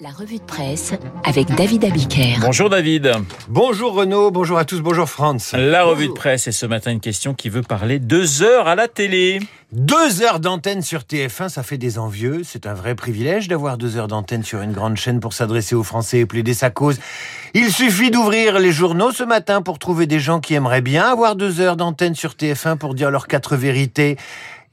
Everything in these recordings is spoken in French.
La revue de presse avec David Abiker. Bonjour David. Bonjour Renaud, bonjour à tous, bonjour France. La revue de presse et ce matin une question qui veut parler deux heures à la télé. Deux heures d'antenne sur TF1, ça fait des envieux. C'est un vrai privilège d'avoir deux heures d'antenne sur une grande chaîne pour s'adresser aux Français et plaider sa cause. Il suffit d'ouvrir les journaux ce matin pour trouver des gens qui aimeraient bien avoir deux heures d'antenne sur TF1 pour dire leurs quatre vérités.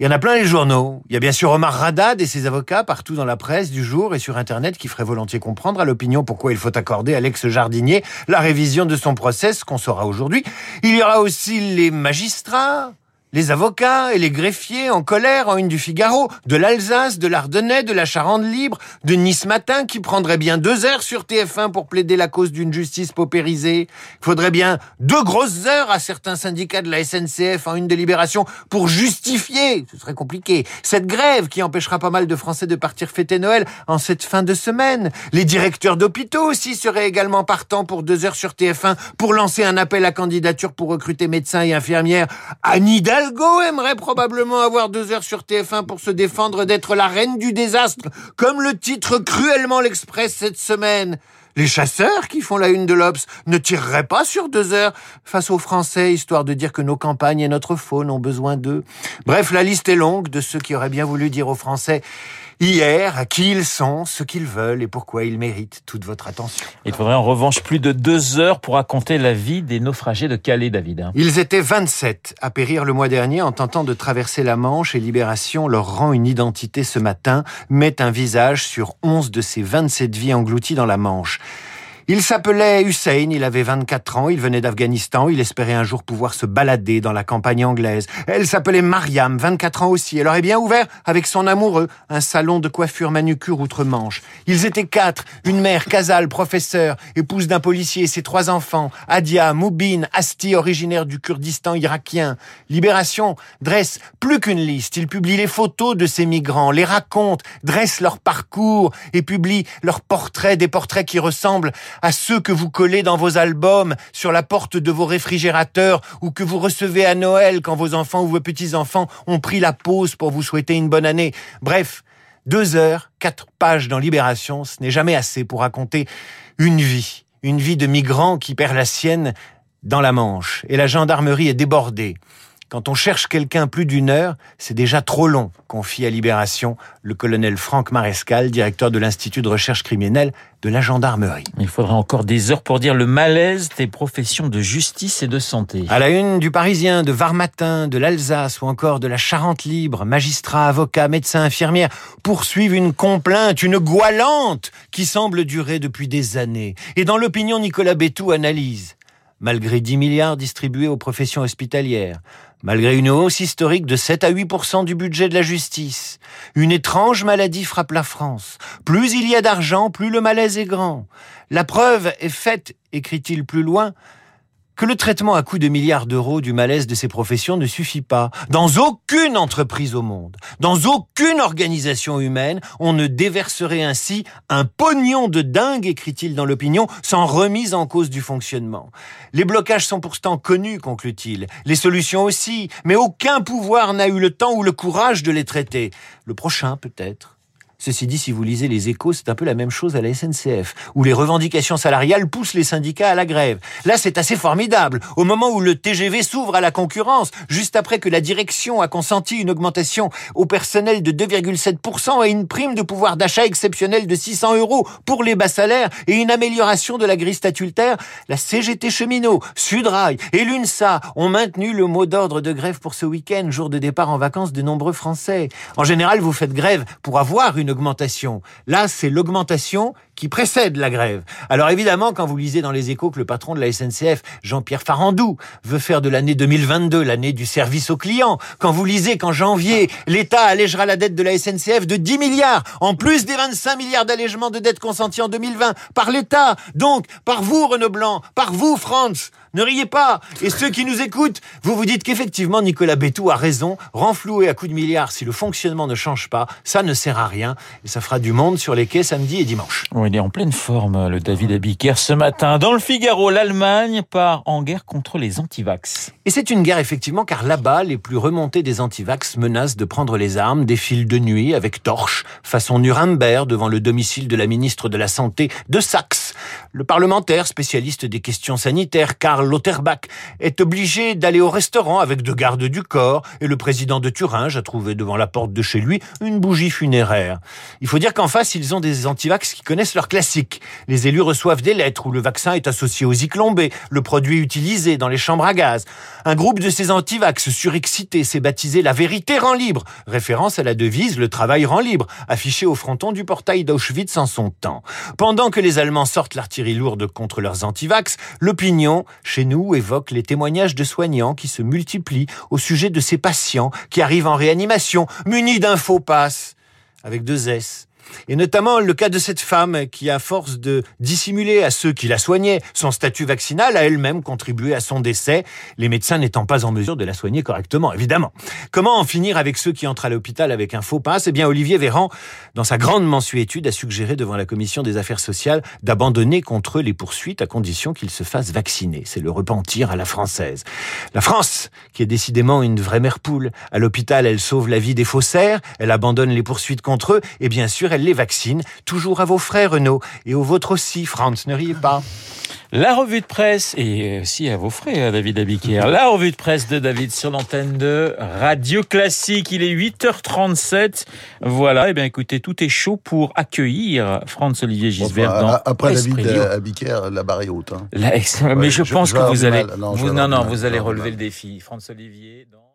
Il y en a plein les journaux. Il y a bien sûr Omar Radad et ses avocats partout dans la presse du jour et sur Internet qui feraient volontiers comprendre à l'opinion pourquoi il faut accorder à l'ex-jardinier la révision de son procès, ce qu'on saura aujourd'hui. Il y aura aussi les magistrats, les avocats et les greffiers en colère en une du Figaro, de l'Alsace, de l'Ardennais, de la Charente libre, de Nice Matin qui prendrait bien deux heures sur TF1 pour plaider la cause d'une justice paupérisée. Il faudrait bien deux grosses heures à certains syndicats de la SNCF en une délibération pour justifier, ce serait compliqué, cette grève qui empêchera pas mal de Français de partir fêter Noël en cette fin de semaine. Les directeurs d'hôpitaux aussi seraient également partants pour deux heures sur TF1 pour lancer un appel à candidature pour recruter médecins et infirmières. Anida Hidalgo aimerait probablement avoir deux heures sur TF1 pour se défendre d'être la reine du désastre, comme le titre cruellement l'Express cette semaine. Les chasseurs qui font la une de l'Obs ne tireraient pas sur deux heures face aux Français, histoire de dire que nos campagnes et notre faune ont besoin d'eux. Bref, la liste est longue de ceux qui auraient bien voulu dire aux Français hier à qui ils sont, ce qu'ils veulent et pourquoi ils méritent toute votre attention. Il faudrait en revanche plus de deux heures pour raconter la vie des naufragés de Calais, David. Ils étaient 27 à périr le mois dernier en tentant de traverser la Manche et Libération leur rend une identité ce matin, met un visage sur 11 de ces 27 vies englouties dans la Manche. Il s'appelait Hussein, il avait 24 ans, il venait d'Afghanistan, il espérait un jour pouvoir se balader dans la campagne anglaise. Elle s'appelait Mariam, 24 ans aussi. Elle aurait bien ouvert avec son amoureux un salon de coiffure manucure outre-Manche. Ils étaient quatre, une mère, Kazal, professeur, épouse d'un policier, ses trois enfants, Adia, Moubin, Asti, originaire du Kurdistan irakien. Libération dresse plus qu'une liste. Il publie les photos de ces migrants, les raconte, dresse leur parcours et publie leurs portraits, des portraits qui ressemblent à ceux que vous collez dans vos albums, sur la porte de vos réfrigérateurs ou que vous recevez à Noël quand vos enfants ou vos petits-enfants ont pris la pause pour vous souhaiter une bonne année. Bref, deux heures, quatre pages dans Libération, ce n'est jamais assez pour raconter une vie, une vie de migrant qui perd la sienne dans la Manche. Et la gendarmerie est débordée. Quand on cherche quelqu'un plus d'une heure, c'est déjà trop long, confie à Libération le colonel Franck Marescal, directeur de l'Institut de recherche criminelle de la gendarmerie. Il faudrait encore des heures pour dire le malaise des professions de justice et de santé. À la une du Parisien, de Var Matin, de l'Alsace ou encore de la Charente libre, magistrats, avocats, médecins, infirmières poursuivent une complainte, une goualante qui semble durer depuis des années. Et dans l'opinion, Nicolas Bétou analyse. Malgré 10 milliards distribués aux professions hospitalières, malgré une hausse historique de 7 à 8% du budget de la justice, une étrange maladie frappe la France. Plus il y a d'argent, plus le malaise est grand. La preuve est faite, écrit-il plus loin, que le traitement à coût de milliards d'euros du malaise de ces professions ne suffit pas. Dans aucune entreprise au monde, dans aucune organisation humaine, on ne déverserait ainsi un pognon de dingue, écrit-il dans l'opinion, sans remise en cause du fonctionnement. Les blocages sont pourtant connus, conclut-il, les solutions aussi, mais aucun pouvoir n'a eu le temps ou le courage de les traiter. Le prochain, peut-être. Ceci dit, si vous lisez les échos, c'est un peu la même chose à la SNCF, où les revendications salariales poussent les syndicats à la grève. Là, c'est assez formidable. Au moment où le TGV s'ouvre à la concurrence, juste après que la direction a consenti une augmentation au personnel de 2,7% et une prime de pouvoir d'achat exceptionnelle de 600 euros pour les bas salaires et une amélioration de la grille statutaire, la CGT cheminot, Sudrail et l'UNSA ont maintenu le mot d'ordre de grève pour ce week-end, jour de départ en vacances de nombreux Français. En général, vous faites grève pour avoir une augmentation. Là, c'est l'augmentation qui précède la grève. Alors évidemment, quand vous lisez dans les échos que le patron de la SNCF, Jean-Pierre Farandou, veut faire de l'année 2022 l'année du service au client, quand vous lisez qu'en janvier, l'État allégera la dette de la SNCF de 10 milliards, en plus des 25 milliards d'allègement de dette consentis en 2020 par l'État, donc par vous Renaud Blanc, par vous France, ne riez pas. Et ceux qui nous écoutent, vous vous dites qu'effectivement Nicolas Bétou a raison, renflouer à coups de milliards si le fonctionnement ne change pas, ça ne sert à rien. et ça fera du monde sur les quais samedi et dimanche. Oh, il est en pleine forme, le David Abiker, ce matin. Dans le Figaro, l'Allemagne part en guerre contre les antivax. Et c'est une guerre, effectivement, car là-bas, les plus remontés des antivax menacent de prendre les armes, défilent de nuit avec torches, façon Nuremberg, devant le domicile de la ministre de la Santé de Saxe. Le parlementaire, spécialiste des questions sanitaires, Karl Lauterbach, est obligé d'aller au restaurant avec deux gardes du corps et le président de Thuringe a trouvé devant la porte de chez lui une bougie funéraire. Il faut dire qu'en face, ils ont des antivax qui connaissent leurs classiques. Les élus reçoivent des lettres où le vaccin est associé aux Zyklon le produit utilisé dans les chambres à gaz. Un groupe de ces antivax surexcités s'est baptisé La vérité rend libre, référence à la devise Le travail rend libre, affichée au fronton du portail d'Auschwitz en son temps. Pendant que les Allemands sortent lourde contre leurs antivax, l'opinion, chez nous, évoque les témoignages de soignants qui se multiplient au sujet de ces patients qui arrivent en réanimation, munis d'un faux passe, avec deux S. Et notamment le cas de cette femme qui, à force de dissimuler à ceux qui la soignaient son statut vaccinal, a elle-même contribué à son décès, les médecins n'étant pas en mesure de la soigner correctement, évidemment. Comment en finir avec ceux qui entrent à l'hôpital avec un faux passe? Eh bien, Olivier Véran, dans sa grande mensuétude, a suggéré devant la commission des affaires sociales d'abandonner contre eux les poursuites à condition qu'ils se fassent vacciner. C'est le repentir à la française. La France, qui est décidément une vraie mère poule. À l'hôpital, elle sauve la vie des faussaires, elle abandonne les poursuites contre eux, et bien sûr, elle les vaccine. Toujours à vos frères, Renaud, et aux vôtres aussi, Franz, ne riez pas. La revue de presse, et aussi à vos frères, David Abiquière, la revue de presse de David sur l'antenne de Radio Classique. Il est 8h37. Voilà, et eh bien écoutez, tout est chaud pour accueillir Franz Olivier Gisbert enfin, dans Après David Abiquière, la barre est haute. Hein. mais je pense que vous allez... non, non, vous allez relever le défi. Franz Olivier dans...